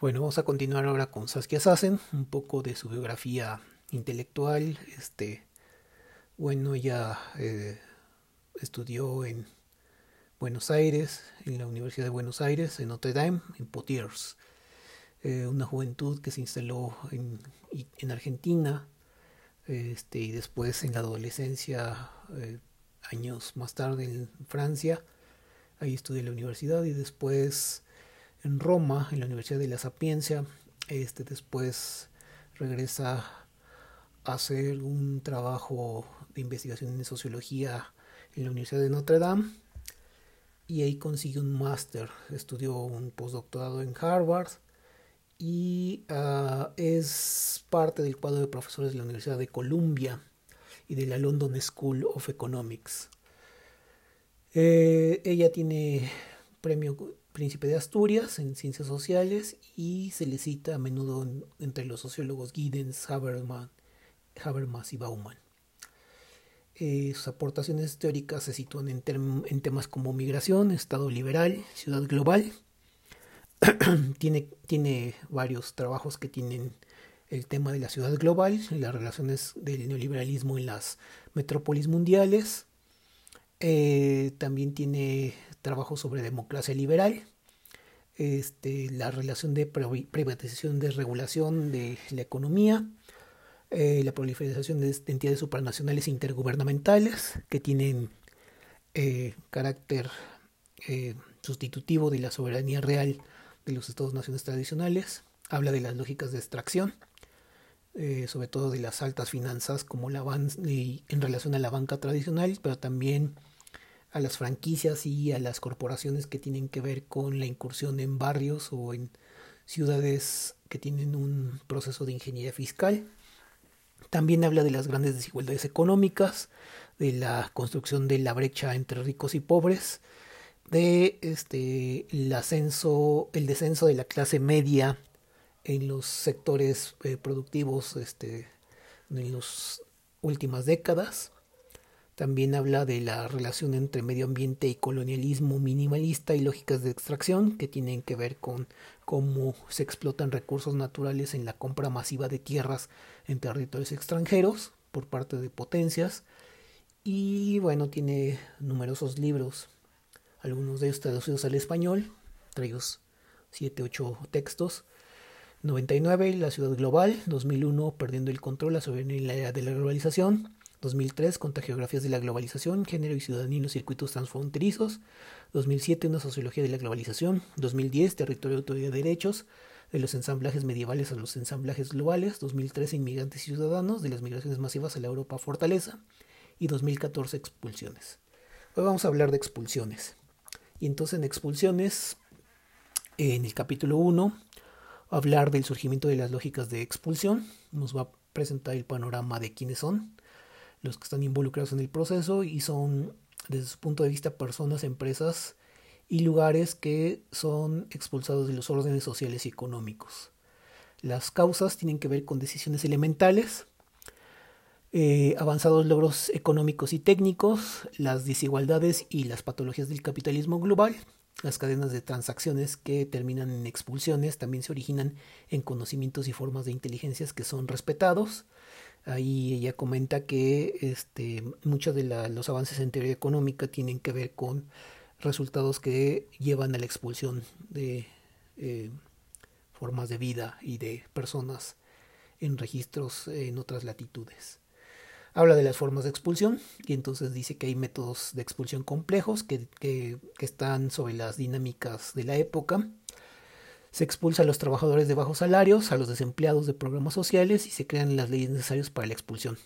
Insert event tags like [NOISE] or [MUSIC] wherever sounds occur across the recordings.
Bueno, vamos a continuar ahora con Saskia Sassen, un poco de su biografía intelectual. Este, bueno, ella eh, estudió en Buenos Aires, en la Universidad de Buenos Aires, en Notre Dame, en Potiers. Eh, una juventud que se instaló en, en Argentina este, y después en la adolescencia, eh, años más tarde en Francia. Ahí estudié en la universidad y después en Roma, en la Universidad de la Sapiencia. Este, después regresa a hacer un trabajo de investigación en sociología en la Universidad de Notre Dame y ahí consigue un máster, estudió un postdoctorado en Harvard y ah, es parte del cuadro de profesores de la Universidad de Columbia y de la London School of Economics. Eh, ella tiene premio Príncipe de Asturias en Ciencias Sociales y se le cita a menudo entre los sociólogos Giddens, Habermas y Bauman. Eh, sus aportaciones teóricas se sitúan en, temas como migración, Estado liberal, ciudad global. [CLEARS THROAT] tiene, tiene varios trabajos que tienen el tema de la ciudad global, las relaciones del neoliberalismo en las metrópolis mundiales. Eh, también tiene trabajo sobre democracia liberal, este, la relación de privatización, desregulación de la economía, eh, la proliferación de entidades supranacionales intergubernamentales que tienen eh, carácter eh, sustitutivo de la soberanía real de los estados-naciones tradicionales, habla de las lógicas de extracción, sobre todo de las altas finanzas como la en relación a la banca tradicional, pero también a las franquicias y a las corporaciones que tienen que ver con la incursión en barrios o en ciudades que tienen un proceso de ingeniería fiscal. También habla de las grandes desigualdades económicas, de la construcción de la brecha entre ricos y pobres, de este el ascenso, el descenso de la clase media en los sectores eh, productivos este, en las últimas décadas también habla de la relación entre medio ambiente y colonialismo minimalista y lógicas de extracción que tienen que ver con cómo se explotan recursos naturales en la compra masiva de tierras en territorios extranjeros por parte de potencias. Y bueno, tiene numerosos libros, algunos de ellos traducidos al español, entre ellos 7, 8 textos. 99, La ciudad global, 2001, Perdiendo el control, la soberanía de la globalización, 2003, Contagiografías de la globalización, género y ciudadanía en los circuitos transfronterizos. 2007, Una sociología de la globalización. 2010, Territorio, autoridad de derechos, de los ensamblajes medievales a los ensamblajes globales. 2013, Inmigrantes y ciudadanos, de las migraciones masivas a la Europa fortaleza. Y 2014, Expulsiones. Hoy vamos a hablar de expulsiones. Y entonces en expulsiones, en el capítulo 1, hablar del surgimiento de las lógicas de expulsión. Nos va a presentar el panorama de quiénes son los que están involucrados en el proceso y son desde su punto de vista personas, empresas y lugares que son expulsados de los órdenes sociales y económicos. Las causas tienen que ver con decisiones elementales, eh, avanzados logros económicos y técnicos, las desigualdades y las patologías del capitalismo global, las cadenas de transacciones que terminan en expulsiones también se originan en conocimientos y formas de inteligencias que son respetados, Ahí ella comenta que este, muchos de los avances en teoría económica tienen que ver con resultados que llevan a la expulsión de eh, formas de vida y de personas en registros en otras latitudes. Habla de las formas de expulsión y entonces dice que hay métodos de expulsión complejos que, que están sobre las dinámicas de la época se expulsa a los trabajadores de bajos salarios, a los desempleados de programas sociales y se crean las leyes necesarias para la expulsión.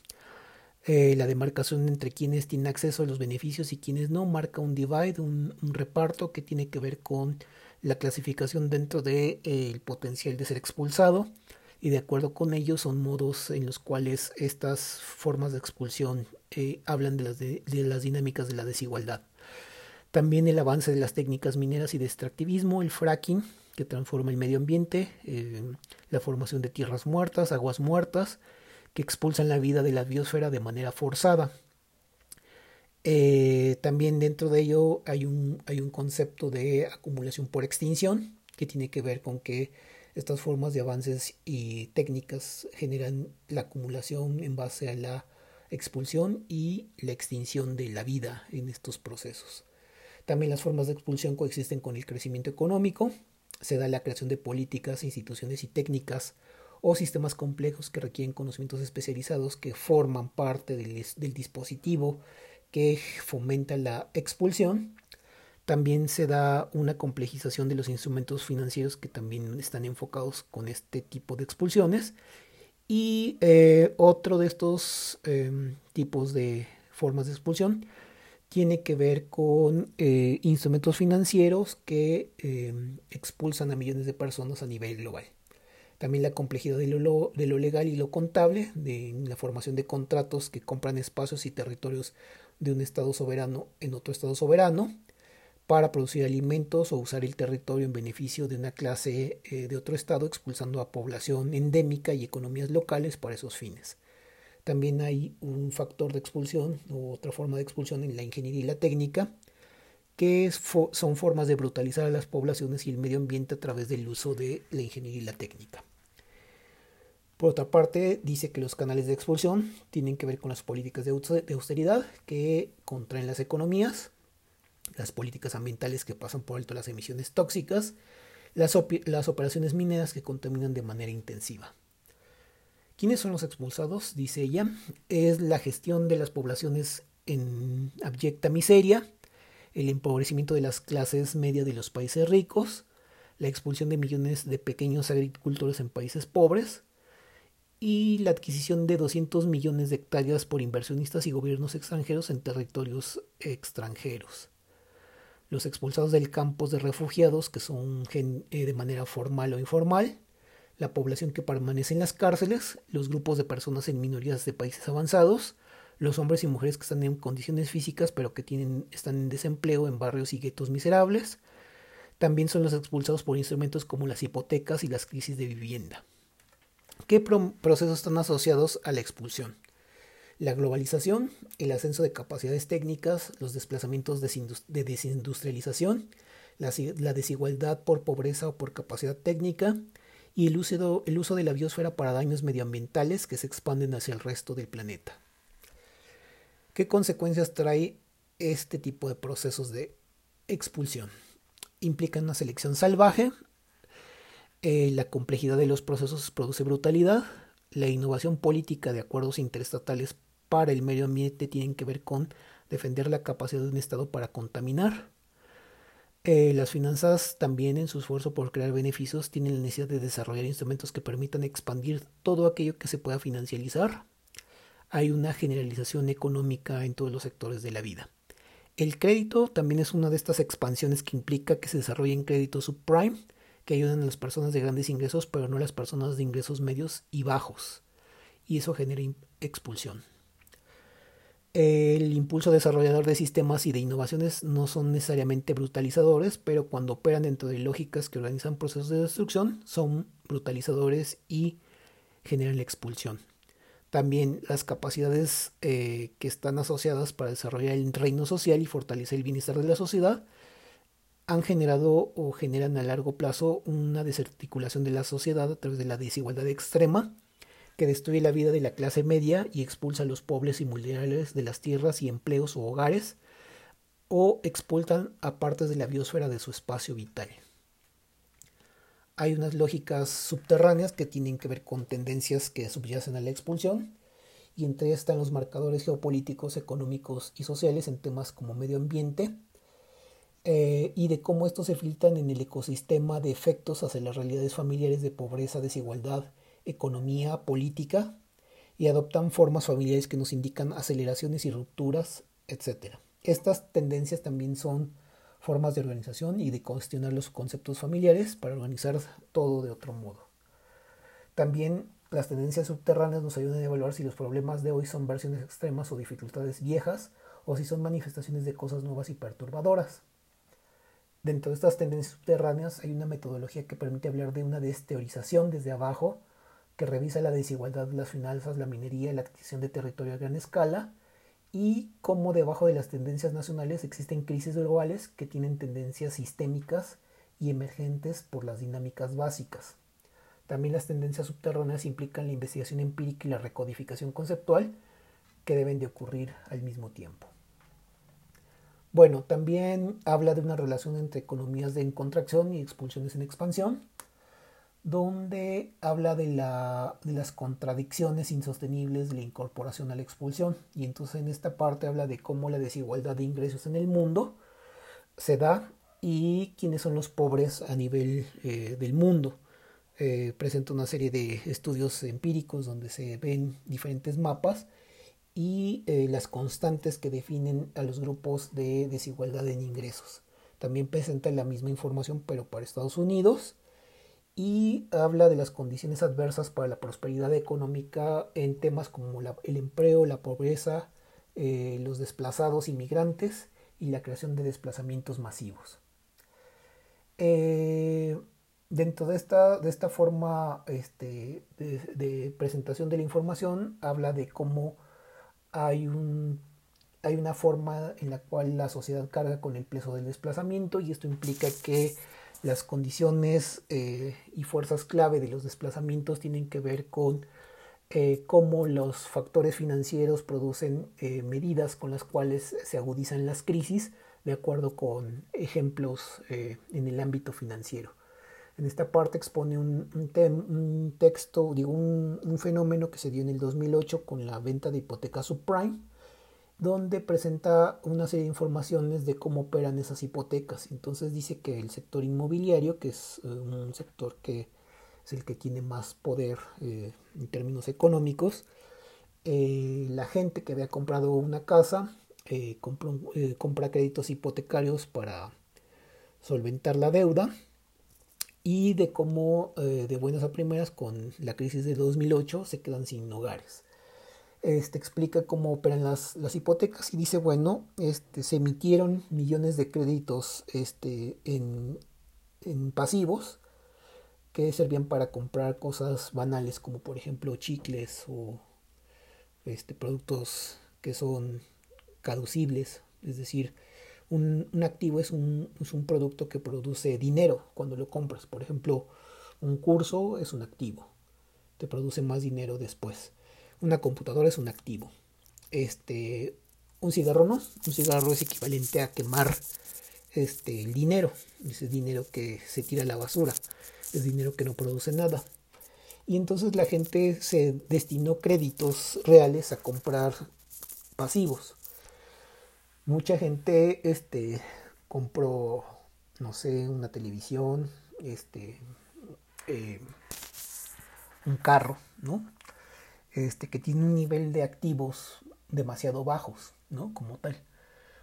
Eh, la demarcación entre quienes tienen acceso a los beneficios y quienes no marca un divide, un, reparto que tiene que ver con la clasificación dentro del de, eh, potencial de ser expulsado y de acuerdo con ello son modos en los cuales estas formas de expulsión eh, hablan de las, de las dinámicas de la desigualdad. También el avance de las técnicas mineras y de extractivismo, el fracking, que transforma el medio ambiente, eh, la formación de tierras muertas, aguas muertas, que expulsan la vida de la biosfera de manera forzada. Eh, también dentro de ello hay un, hay un concepto de acumulación por extinción, que tiene que ver con que estas formas de avances y técnicas generan la acumulación en base a la expulsión y la extinción de la vida en estos procesos. También las formas de expulsión coexisten con el crecimiento económico, se da la creación de políticas, instituciones y técnicas o sistemas complejos que requieren conocimientos especializados que forman parte del, dispositivo que fomenta la expulsión también se da una complejización de los instrumentos financieros que también están enfocados con este tipo de expulsiones. Y eh, otro de estos em, tipos de formas de expulsión tiene que ver con eh, instrumentos financieros que em, expulsan a millones de personas a nivel global. También la complejidad de lo, de lo legal y lo contable, de la formación de contratos que compran espacios y territorios de un Estado soberano en otro Estado soberano para producir alimentos o usar el territorio en beneficio de una clase eh, de otro estado, expulsando a población endémica y economías locales para esos fines. También hay un factor de expulsión o otra forma de expulsión en la ingeniería y la técnica, que son formas de brutalizar a las poblaciones y el medio ambiente a través del uso de la ingeniería y la técnica. Por otra parte, dice que los canales de expulsión tienen que ver con las políticas de austeridad que contraen las economías, las políticas ambientales que pasan por alto las emisiones tóxicas, las operaciones mineras que contaminan de manera intensiva. ¿Quiénes son los expulsados? Dice ella. Es la gestión de las poblaciones en abyecta miseria, el empobrecimiento de las clases medias de los países ricos, la expulsión de millones de pequeños agricultores en países pobres y la adquisición de 200 millones de hectáreas por inversionistas y gobiernos extranjeros en territorios extranjeros los expulsados del campos de refugiados, que son eh, de manera formal o informal, la población que permanece en las cárceles, los grupos de personas en minorías de países avanzados, los hombres y mujeres que están en condiciones físicas pero que tienen, están en desempleo en barrios y guetos miserables. También son los expulsados por instrumentos como las hipotecas y las crisis de vivienda. ¿Qué procesos están asociados a la expulsión? La globalización, el ascenso de capacidades técnicas, los desplazamientos de desindustrialización, la desigualdad por pobreza o por capacidad técnica y el uso, de la biosfera para daños medioambientales que se expanden hacia el resto del planeta. ¿Qué consecuencias trae este tipo de procesos de expulsión? Implica una selección salvaje, eh, la complejidad de los procesos produce brutalidad, la innovación política de acuerdos interestatales para el medio ambiente tienen que ver con defender la capacidad de un Estado para contaminar. Eh, las finanzas también en su esfuerzo por crear beneficios tienen la necesidad de desarrollar instrumentos que permitan expandir todo aquello que se pueda financializar. Hay una generalización económica en todos los sectores de la vida. El crédito también es una de estas expansiones que implica que se desarrollen créditos subprime que ayudan a las personas de grandes ingresos, pero no a las personas de ingresos medios y bajos. Y eso genera expulsión. El impulso desarrollador de sistemas y de innovaciones no son necesariamente brutalizadores, pero cuando operan dentro de lógicas que organizan procesos de destrucción, son brutalizadores y generan la expulsión. También las capacidades eh, que están asociadas para desarrollar el reino social y fortalecer el bienestar de la sociedad han generado o generan a largo plazo una desarticulación de la sociedad a través de la desigualdad extrema que destruye la vida de la clase media y expulsa a los pobres y vulnerables de las tierras y empleos o hogares, o expulsan a partes de la biosfera de su espacio vital. Hay unas lógicas subterráneas que tienen que ver con tendencias que subyacen a la expulsión, y entre ellas están los marcadores geopolíticos, económicos y sociales en temas como medio ambiente, eh, y de cómo estos se filtran en el ecosistema de efectos hacia las realidades familiares de pobreza, desigualdad economía política y adoptan formas familiares que nos indican aceleraciones y rupturas, etc. Estas tendencias también son formas de organización y de cuestionar los conceptos familiares para organizar todo de otro modo. También las tendencias subterráneas nos ayudan a evaluar si los problemas de hoy son versiones extremas o dificultades viejas o si son manifestaciones de cosas nuevas y perturbadoras. Dentro de estas tendencias subterráneas hay una metodología que permite hablar de una desteorización desde abajo que revisa la desigualdad de las finanzas, la minería la adquisición de territorio a gran escala, y cómo debajo de las tendencias nacionales existen crisis globales que tienen tendencias sistémicas y emergentes por las dinámicas básicas. También las tendencias subterráneas implican la investigación empírica y la recodificación conceptual que deben de ocurrir al mismo tiempo. Bueno, también habla de una relación entre economías de contracción y expulsiones en expansión, donde habla de, de, las contradicciones insostenibles de la incorporación a la expulsión. Y entonces en esta parte habla de cómo la desigualdad de ingresos en el mundo se da y quiénes son los pobres a nivel eh, del mundo. Eh, presenta una serie de estudios empíricos donde se ven diferentes mapas y eh, las constantes que definen a los grupos de desigualdad en ingresos. También presenta la misma información pero para Estados Unidos y habla de las condiciones adversas para la prosperidad económica en temas como el empleo, la pobreza, los desplazados inmigrantes y la creación de desplazamientos masivos. Eh, dentro de esta, de esta forma este, de, presentación de la información, habla de cómo hay, un, hay una forma en la cual la sociedad carga con el peso del desplazamiento y esto implica que las condiciones eh, y fuerzas clave de los desplazamientos tienen que ver con eh, cómo los factores financieros producen medidas con las cuales se agudizan las crisis de acuerdo con ejemplos eh, en el ámbito financiero. En esta parte expone un, un, texto, digo, un, fenómeno que se dio en el 2008 con la venta de hipotecas subprime, donde presenta una serie de informaciones de cómo operan esas hipotecas. Entonces dice que el sector inmobiliario, que es eh, un sector que es el que tiene más poder eh, en términos económicos, la gente que había comprado una casa eh, eh, compra, créditos hipotecarios para solventar la deuda y de cómo eh, de buenas a primeras con la crisis de 2008 se quedan sin hogares. Este explica cómo operan las, hipotecas y dice, bueno, este, se emitieron millones de créditos este, en, en pasivos que servían para comprar cosas banales como por ejemplo chicles o este, productos que son caducibles, es decir, un, activo es un, es un, producto que produce dinero cuando lo compras. Por ejemplo, un curso es un activo, te produce más dinero después. Una computadora es un activo. Este, un cigarro no, un cigarro es equivalente a quemar este, el dinero, ese dinero que se tira a la basura, es dinero que no produce nada. Y entonces la gente se destinó créditos reales a comprar pasivos mucha gente este, compró, no sé, una televisión, este, eh, un carro, ¿no? Este, que tiene un nivel de activos demasiado bajos, ¿no? Como tal.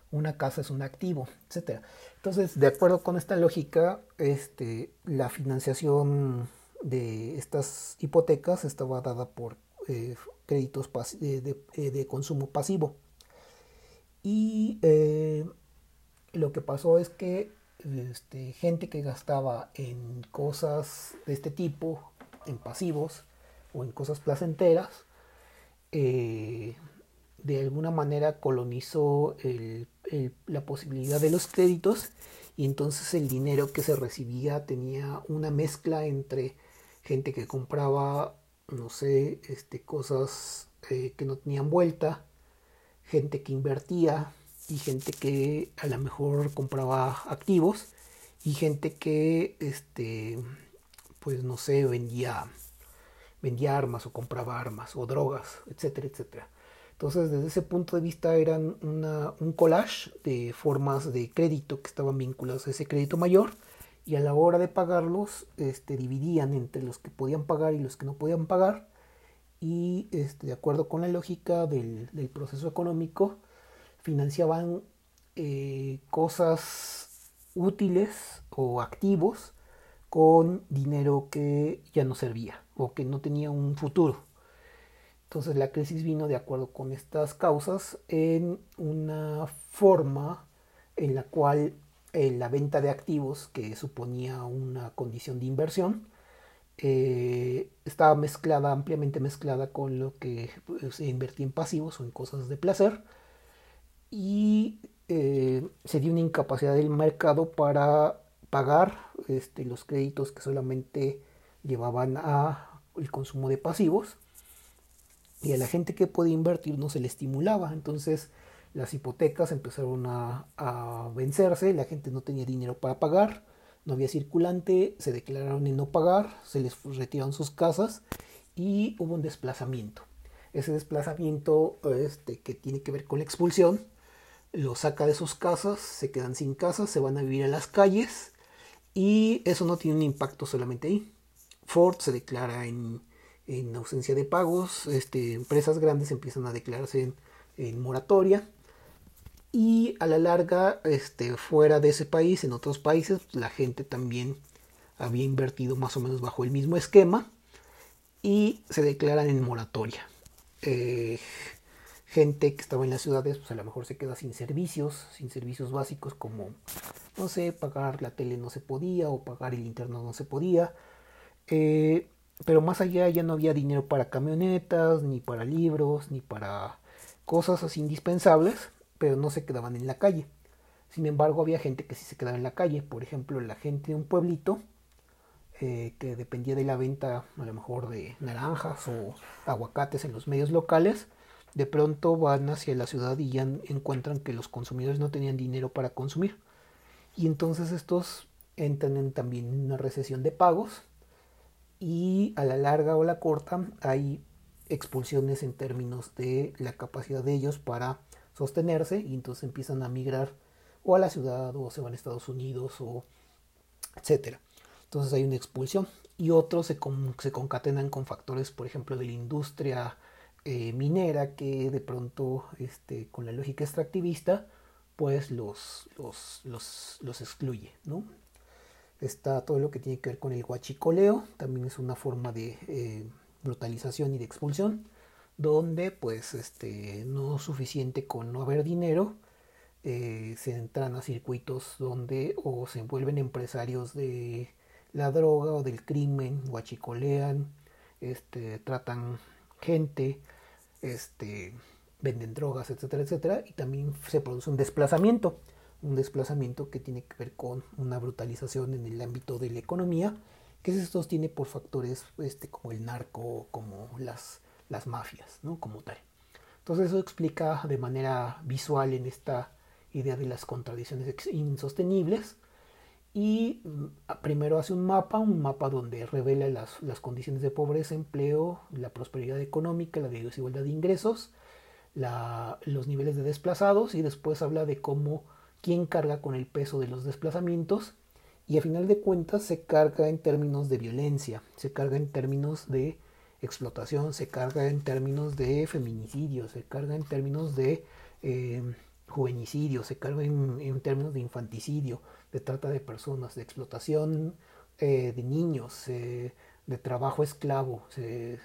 Una casa es un activo, etcétera. Entonces, de acuerdo con esta lógica, este, la financiación de estas hipotecas estaba dada por eh, créditos de, de consumo pasivo. Y eh, lo que pasó es que este, gente que gastaba en cosas de este tipo, en pasivos o en cosas placenteras, eh, de alguna manera colonizó la posibilidad de los créditos y entonces el dinero que se recibía tenía una mezcla entre gente que compraba, no sé, este, cosas eh, que no tenían vuelta, gente que invertía y gente que a lo mejor compraba activos y gente que este pues no sé vendía vendía armas o compraba armas o drogas etcétera etcétera. Entonces desde ese punto de vista eran un collage de formas de crédito que estaban vinculadas a ese crédito mayor y a la hora de pagarlos este, dividían entre los que podían pagar y los que no podían pagar. Y este, de acuerdo con la lógica del, proceso económico, financiaban eh, cosas útiles o activos con dinero que ya no servía o que no tenía un futuro. Entonces la crisis vino de acuerdo con estas causas en una forma en la cual eh, la venta de activos, que suponía una condición de inversión, eh, estaba mezclada, ampliamente mezclada con lo que pues, se invertía en pasivos o en cosas de placer y eh, se dio una incapacidad del mercado para pagar este, los créditos que solamente llevaban a el consumo de pasivos y a la gente que podía invertir no se le estimulaba. Entonces las hipotecas empezaron a, vencerse, la gente no tenía dinero para pagar, no había circulante, se declararon en no pagar, se les retiraron sus casas y hubo un desplazamiento. Ese desplazamiento este, que tiene que ver con la expulsión, lo saca de sus casas, se quedan sin casas, se van a vivir a las calles y eso no tiene un impacto solamente ahí. Ford se declara en, en ausencia de pagos, este, empresas grandes empiezan a declararse en, moratoria y a la larga, este, fuera de ese país, en otros países, la gente también había invertido más o menos bajo el mismo esquema y se declaran en moratoria. Eh, gente que estaba en las ciudades, pues a lo mejor se queda sin servicios, sin servicios básicos como, no sé, pagar la tele no se podía o pagar el internet no se podía. Eh, pero más allá ya no había dinero para camionetas, ni para libros, ni para cosas así indispensables, pero no se quedaban en la calle. Sin embargo, había gente que sí se quedaba en la calle. Por ejemplo, la gente de un pueblito eh, que dependía de la venta a lo mejor de naranjas o aguacates en los medios locales, de pronto van hacia la ciudad y ya encuentran que los consumidores no tenían dinero para consumir. Y entonces estos entran en también una recesión de pagos y a la larga o la corta hay expulsiones en términos de la capacidad de ellos para sostenerse y entonces empiezan a migrar o a la ciudad o se van a Estados Unidos o etcétera. Entonces hay una expulsión y otros se, se concatenan con factores, por ejemplo, de la industria eh, minera que de pronto, este, con la lógica extractivista, pues los, los, los, los excluye, ¿no? Está todo lo que tiene que ver con el huachicoleo, también es una forma de eh, brutalización y de expulsión, donde pues este, no es suficiente con no haber dinero, eh, se entran a circuitos donde o se envuelven empresarios de la droga o del crimen, guachicolean, este, tratan gente, este, venden drogas, etcétera, etcétera, y también se produce un desplazamiento, un desplazamiento que tiene que ver con una brutalización en el ámbito de la economía, que se sostiene por factores este, como el narco, como las, las mafias, ¿no? como tal. Entonces eso explica de manera visual en esta idea de las contradicciones insostenibles y mm, primero hace un mapa, un mapa donde revela las, las, condiciones de pobreza, empleo, la prosperidad económica, la desigualdad de ingresos, los niveles de desplazados y después habla de cómo quién carga con el peso de los desplazamientos y a final de cuentas se carga en términos de violencia, se carga en términos de explotación, se carga en términos de feminicidio, se carga en términos de eh, juvenicidio, se carga en términos de infanticidio, de trata de personas, de explotación eh, de niños, eh, de trabajo esclavo, se,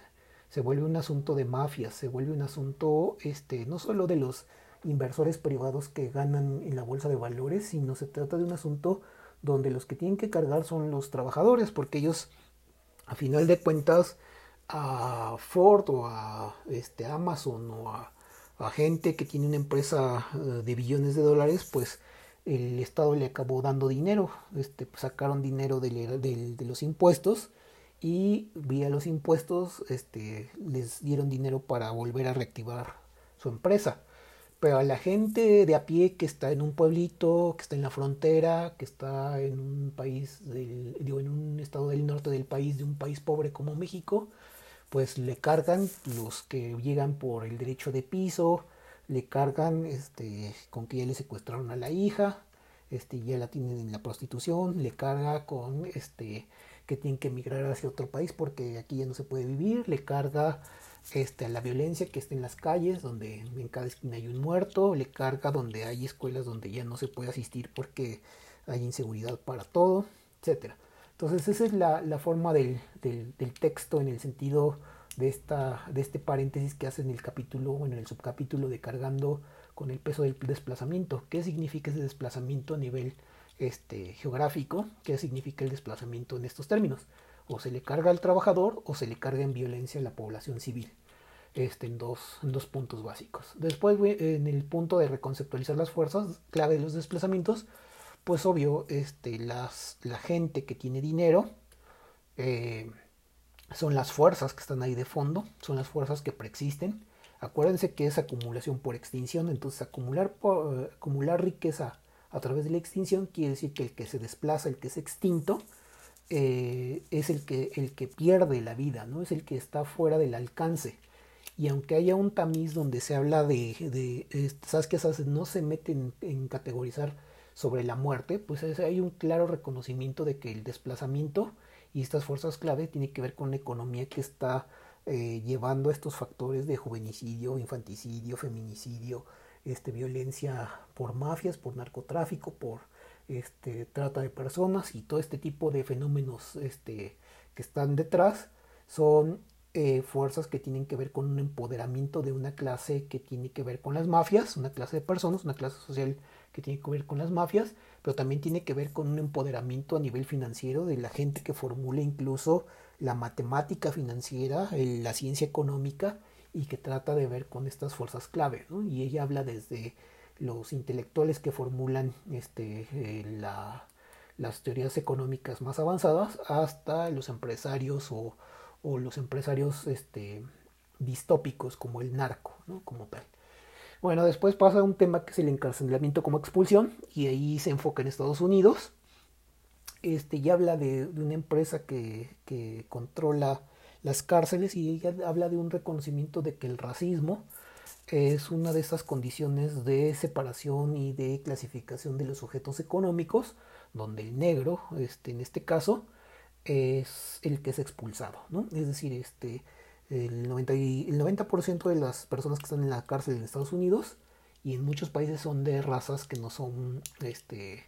se, vuelve un asunto de mafias, se vuelve un asunto este, no solo de los inversores privados que ganan en la bolsa de valores, sino se trata de un asunto donde los que tienen que cargar son los trabajadores, porque ellos, a final de cuentas, a Ford o a este, Amazon o a, a gente que tiene una empresa eh, de billones de dólares, pues el Estado le acabó dando dinero, este, pues, sacaron dinero de, los impuestos y vía los impuestos este, les dieron dinero para volver a reactivar su empresa. Pero a la gente de a pie que está en un pueblito, que está en la frontera, que está en un país, digo, en un estado del norte del país, de un país pobre como México, pues le cargan los que llegan por el derecho de piso, le cargan este, con que ya le secuestraron a la hija, este, ya la tienen en la prostitución, le carga con este, que tienen que emigrar hacia otro país porque aquí ya no se puede vivir, le carga este, a la violencia que está en las calles, donde en cada esquina hay un muerto, le carga donde hay escuelas donde ya no se puede asistir porque hay inseguridad para todo, etcétera. Entonces esa es la, forma del, texto en el sentido de, esta, de este paréntesis que hace en el capítulo, bueno, en el subcapítulo de cargando con el peso del desplazamiento. ¿Qué significa ese desplazamiento a nivel este, geográfico? ¿Qué significa el desplazamiento en estos términos? O se le carga al trabajador o se le carga en violencia a la población civil. Este, en dos puntos básicos. Después, en el punto de reconceptualizar las fuerzas clave de los desplazamientos, pues obvio, este, las, la gente que tiene dinero eh, son las fuerzas que están ahí de fondo, son las fuerzas que preexisten. Acuérdense que es acumulación por extinción, entonces acumular, por, acumular riqueza a través de la extinción quiere decir que el que se desplaza, el que es extinto, eh, es el que, el que pierde la vida, ¿no? Es el que está fuera del alcance. Y aunque haya un tamiz donde se habla de, de ¿sabes qué? No se meten en categorizar sobre la muerte, pues hay un claro reconocimiento de que el desplazamiento y estas fuerzas clave tienen que ver con la economía que está eh, llevando a estos factores de juvenicidio, infanticidio, feminicidio, este, violencia por mafias, por narcotráfico, por este, trata de personas y todo este tipo de fenómenos este, que están detrás son eh, fuerzas que tienen que ver con un empoderamiento de una clase que tiene que ver con las mafias, una clase de personas, una clase social que tiene que ver con las mafias, pero también tiene que ver con un empoderamiento a nivel financiero de la gente que formula incluso la matemática financiera, la ciencia económica y que trata de ver con estas fuerzas clave. Y ella habla desde los intelectuales que formulan este, eh, las teorías económicas más avanzadas hasta los empresarios o, los empresarios este, distópicos como el narco, como tal. Bueno, después pasa un tema que es el encarcelamiento como expulsión y ahí se enfoca en Estados Unidos. Este, y habla de, una empresa que, que, controla las cárceles y ella habla de un reconocimiento de que el racismo es una de esas condiciones de separación y de clasificación de los sujetos económicos, donde el negro, este, en este caso, es el que es expulsado, ¿no? Es decir, este, el 90%, el 90 de las personas que están en la cárcel en Estados Unidos y en muchos países son de razas que no son este,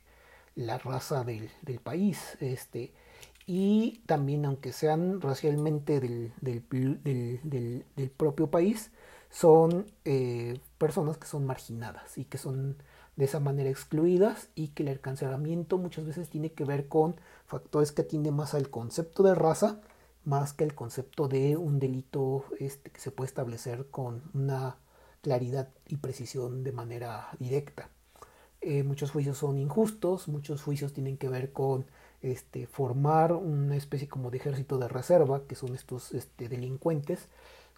la raza del, del país. Este, y también, aunque sean racialmente del, del, del propio país, son eh, personas que son marginadas y que son de esa manera excluidas y que el encarcelamiento muchas veces tiene que ver con factores que atienden más al concepto de raza más que el concepto de un delito este, que se puede establecer con una claridad y precisión de manera directa. Eh, muchos juicios son injustos, muchos juicios tienen que ver con este, formar una especie como de ejército de reserva, que son estos este, delincuentes,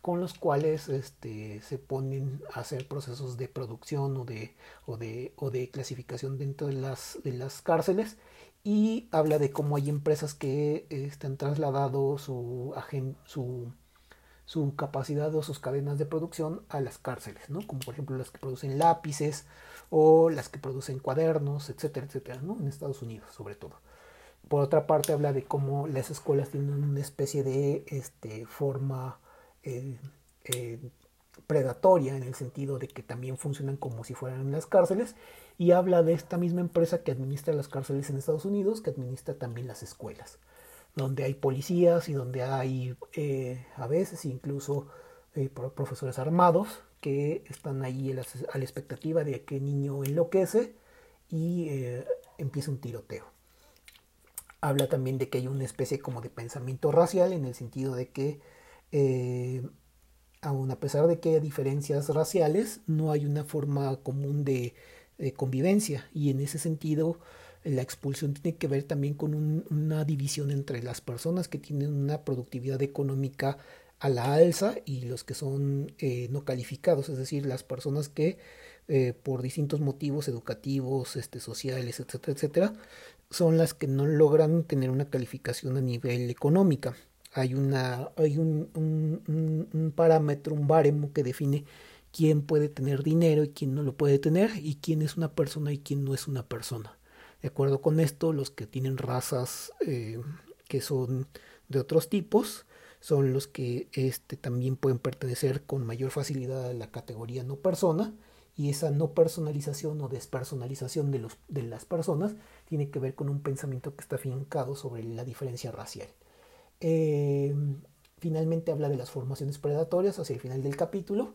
con los cuales este, se ponen a hacer procesos de producción o de, clasificación dentro de las cárceles y habla de cómo hay empresas que están trasladado su, su, capacidad o sus cadenas de producción a las cárceles, ¿no? como por ejemplo las que producen lápices o las que producen cuadernos, etcétera, etcétera, ¿no? en Estados Unidos sobre todo. Por otra parte habla de cómo las escuelas tienen una especie de este, forma eh, eh, predatoria en el sentido de que también funcionan como si fueran las cárceles y habla de esta misma empresa que administra las cárceles en Estados Unidos, que administra también las escuelas, donde hay policías y donde hay eh, a veces incluso eh, profesores armados que están ahí a la, expectativa de que el niño enloquece y eh, empieza un tiroteo. Habla también de que hay una especie como de pensamiento racial en el sentido de que aun a pesar de que haya diferencias raciales, no hay una forma común de convivencia y en ese sentido la expulsión tiene que ver también con una división entre las personas que tienen una productividad económica a la alza y los que son eh, no calificados, es decir, las personas que eh, por distintos motivos educativos, este, sociales, etcétera, etcétera, son las que no logran tener una calificación a nivel económica. Hay, una, hay un, un, parámetro, un baremo que define quién puede tener dinero y quién no lo puede tener y quién es una persona y quién no es una persona. De acuerdo con esto, los que tienen razas eh, que son de otros tipos son los que este, también pueden pertenecer con mayor facilidad a la categoría no persona y esa no personalización o despersonalización de, los, de las personas tiene que ver con un pensamiento que está fincado sobre la diferencia racial. Eh, finalmente habla de las formaciones predatorias hacia el final del capítulo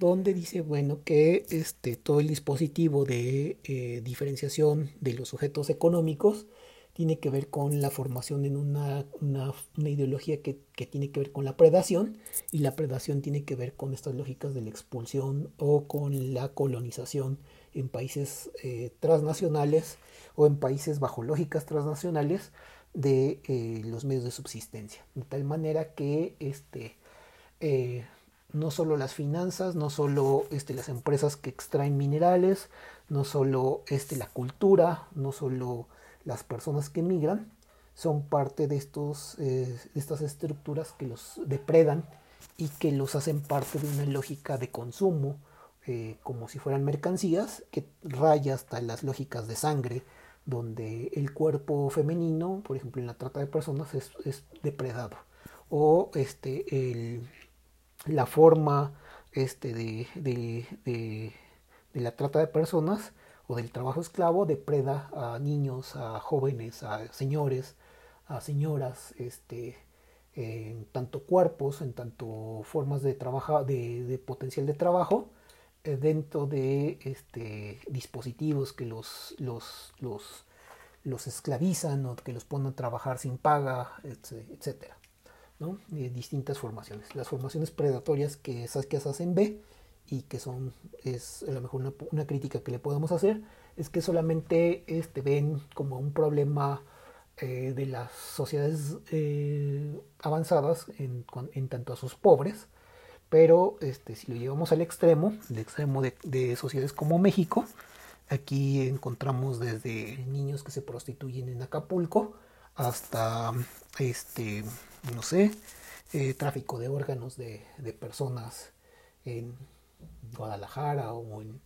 donde dice, bueno, que este, todo el dispositivo de eh, diferenciación de los sujetos económicos tiene que ver con la formación en una, una, ideología que, que, tiene que ver con la predación y la predación tiene que ver con estas lógicas de la expulsión o con la colonización en países eh, transnacionales o en países bajo lógicas transnacionales de eh, los medios de subsistencia. De tal manera que este, eh, no solo las finanzas, no solo este, las empresas que extraen minerales, no solo este, la cultura, no solo las personas que migran, son parte de, estos, eh, de estas estructuras que los depredan y que los hacen parte de una lógica de consumo, como si fueran mercancías, que raya hasta las lógicas de sangre, donde el cuerpo femenino, por ejemplo en la trata de personas, es, depredado. O este, la forma este, de, de, de, la trata de personas o del trabajo esclavo depreda a niños, a jóvenes, a señores, a señoras, este, en tanto cuerpos, en tanto formas de, trabajo, de, de potencial de trabajo, dentro de este, dispositivos que los, esclavizan o que los ponen a trabajar sin paga, etcétera. ¿no? distintas formaciones. Las formaciones predatorias que esas que hacen B y que son, es a lo mejor una, crítica que le podemos hacer, es que solamente este, ven como un problema eh, de las sociedades eh, avanzadas en, tanto a sus pobres, pero este, si lo llevamos al extremo, el extremo de, de sociedades como México, aquí encontramos desde niños que se prostituyen en Acapulco hasta este no sé, eh, tráfico de órganos de, personas en Guadalajara o en,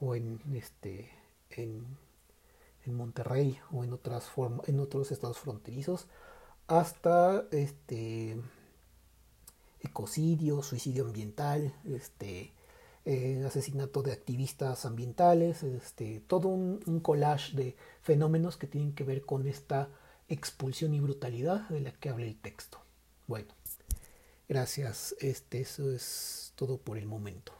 o en este en, Monterrey o en otras en otros estados fronterizos hasta este ecocidio, suicidio ambiental, este eh, asesinato de activistas ambientales, este, todo un, un collage de fenómenos que tienen que ver con esta expulsión y brutalidad de la que habla el texto. Bueno, gracias. Este, eso es todo por el momento.